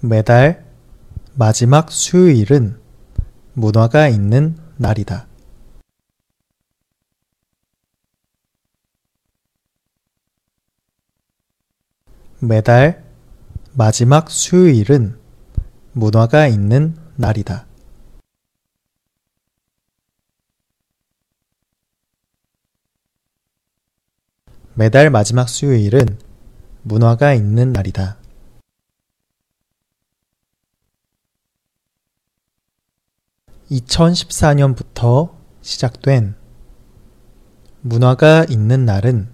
매달 마지막 수요일은 문화가 있는 날이다. 매달 마지막 수요일은 문화가 있는 날이다. 매달 마지막 수요일은 문화가 있는 날이다. 2014년부터 시작된 문화가 있는 날은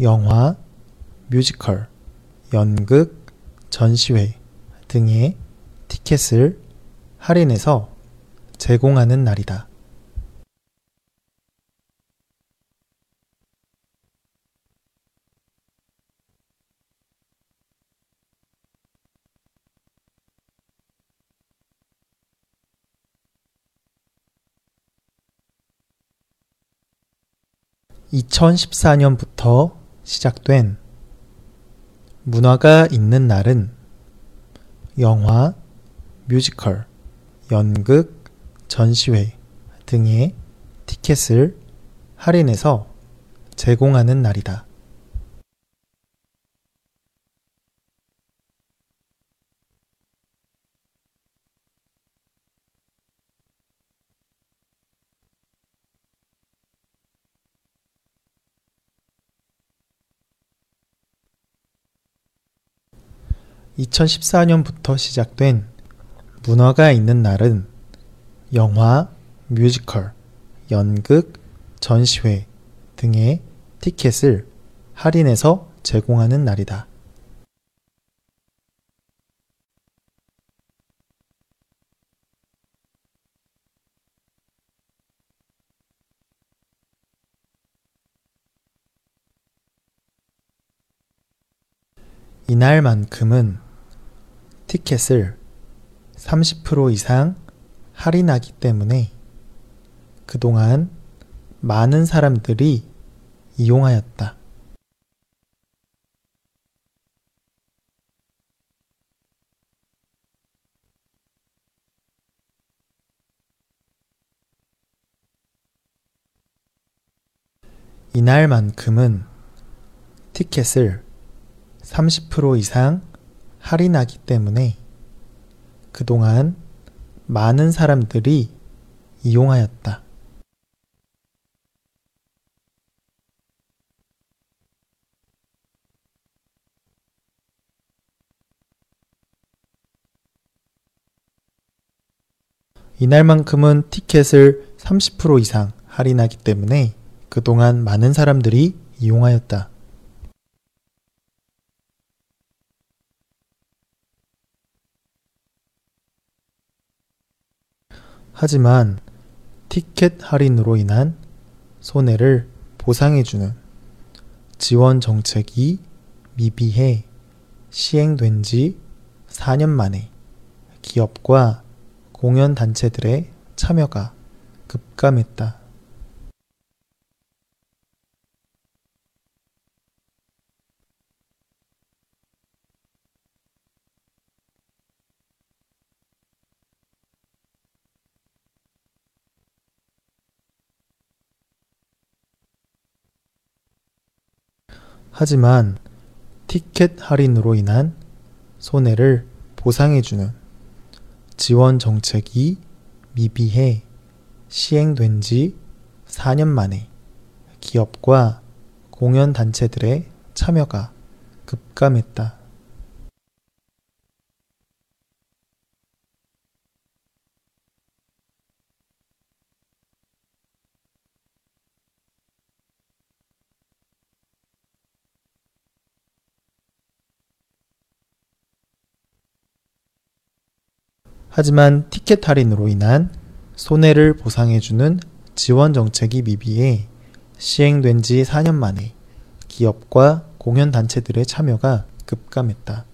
영화, 뮤지컬, 연극, 전시회 등의 티켓을 할인해서 제공하는 날이다. 2014년부터 시작된 문화가 있는 날은 영화, 뮤지컬, 연극, 전시회 등의 티켓을 할인해서 제공하는 날이다. (2014년부터) 시작된 문화가 있는 날은 영화, 뮤지컬, 연극, 전시회 등의 티켓을 할인해서 제공하는 날이다. 이날만큼은 티켓을 30% 이상 할인하기 때문에 그동안 많은 사람들이 이용하였다. 이날만큼은 티켓을 30% 이상 할인하기 때문에 그동안 많은 사람들이 이용하였다. 이날만큼은 티켓을 30% 이상 할인하기 때문에 그동안 많은 사람들이 이용하였다. 하지만 티켓 할인으로 인한 손해를 보상해주는 지원 정책이 미비해 시행된 지 4년 만에 기업과 공연단체들의 참여가 급감했다. 하지만 티켓 할인으로 인한 손해를 보상해주는 지원 정책이 미비해 시행된 지 4년 만에 기업과 공연단체들의 참여가 급감했다. 하지만 티켓 할인으로 인한 손해를 보상해주는 지원 정책이 미비해 시행된 지 4년 만에 기업과 공연단체들의 참여가 급감했다.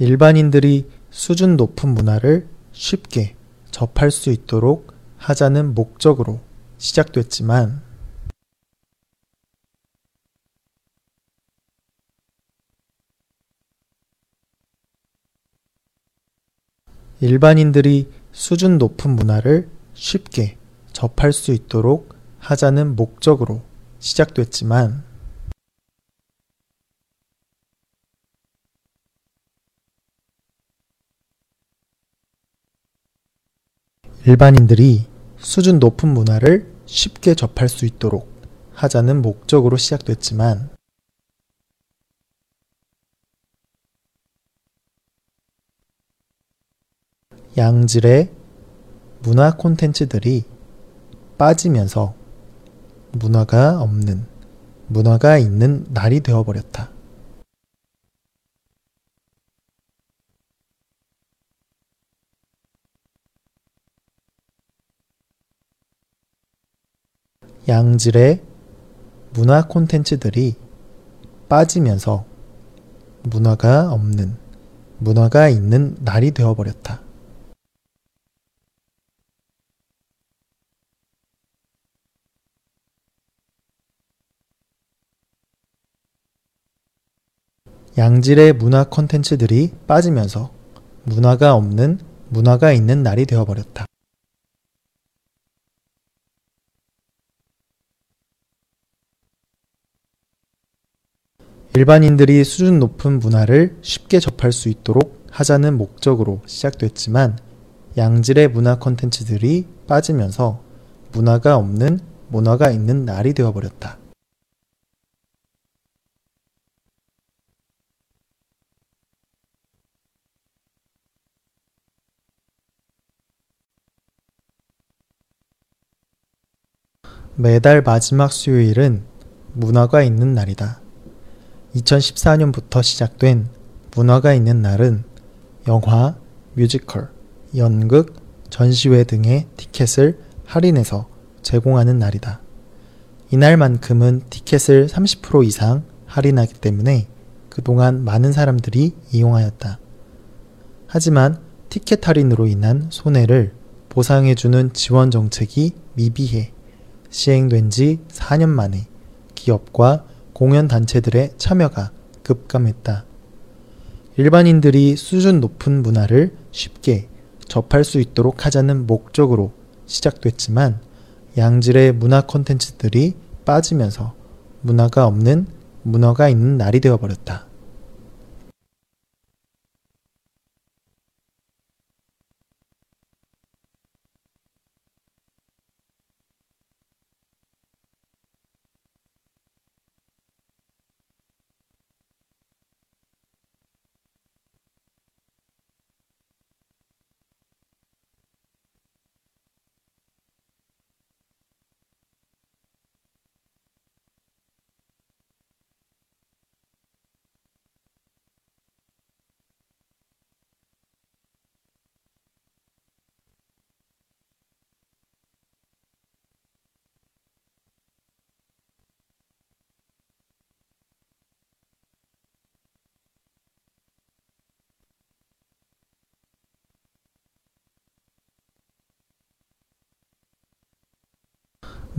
일반인들이 수준 높은 문화를 쉽게 접할 수 있도록 하자는 목적으로 시작됐지만 일반인들이 수준 높은 문화를 쉽게 접할 수 있도록 하자는 목적으로 시작됐지만 일반인들이 수준 높은 문화를 쉽게 접할 수 있도록 하자는 목적으로 시작됐지만 양질의 문화 콘텐츠들이 빠지면서 문화가 없는, 문화가 있는 날이 되어버렸다. 양질의 문화 콘텐츠들이 빠지면서 문화가 없는, 문화가 있는 날이 되어버렸다. 양질의 문화 콘텐츠들이 빠지면서 문화가 없는 문화가 있는 날이 되어버렸다. 일반인들이 수준 높은 문화를 쉽게 접할 수 있도록 하자는 목적으로 시작됐지만 양질의 문화 콘텐츠들이 빠지면서 문화가 없는 문화가 있는 날이 되어버렸다. 매달 마지막 수요일은 문화가 있는 날이다. 2014년부터 시작된 문화가 있는 날은 영화, 뮤지컬, 연극, 전시회 등의 티켓을 할인해서 제공하는 날이다. 이날만큼은 티켓을 30% 이상 할인하기 때문에 그동안 많은 사람들이 이용하였다. 하지만 티켓 할인으로 인한 손해를 보상해주는 지원 정책이 미비해 시행된 지 4년 만에 기업과 공연 단체들의 참여가 급감했다. 일반인들이 수준 높은 문화를 쉽게 접할 수 있도록 하자는 목적으로 시작됐지만 양질의 문화 콘텐츠들이 빠지면서 문화가 없는 문화가 있는 날이 되어버렸다.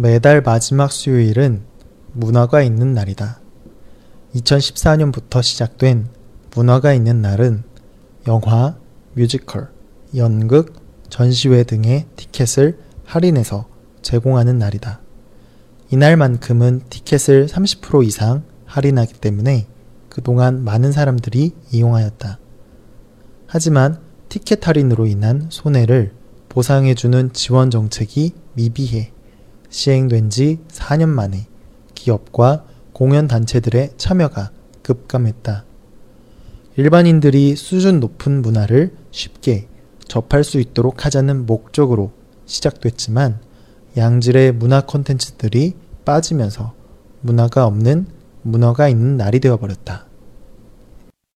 매달 마지막 수요일은 문화가 있는 날이다. 2014년부터 시작된 문화가 있는 날은 영화, 뮤지컬, 연극, 전시회 등의 티켓을 할인해서 제공하는 날이다. 이날만큼은 티켓을 30% 이상 할인하기 때문에 그동안 많은 사람들이 이용하였다. 하지만 티켓 할인으로 인한 손해를 보상해주는 지원 정책이 미비해 시행된 지 4년 만에 기업과 공연단체들의 참여가 급감했다. 일반인들이 수준 높은 문화를 쉽게 접할 수 있도록 하자는 목적으로 시작됐지만 양질의 문화 콘텐츠들이 빠지면서 문화가 없는 문화가 있는 날이 되어버렸다.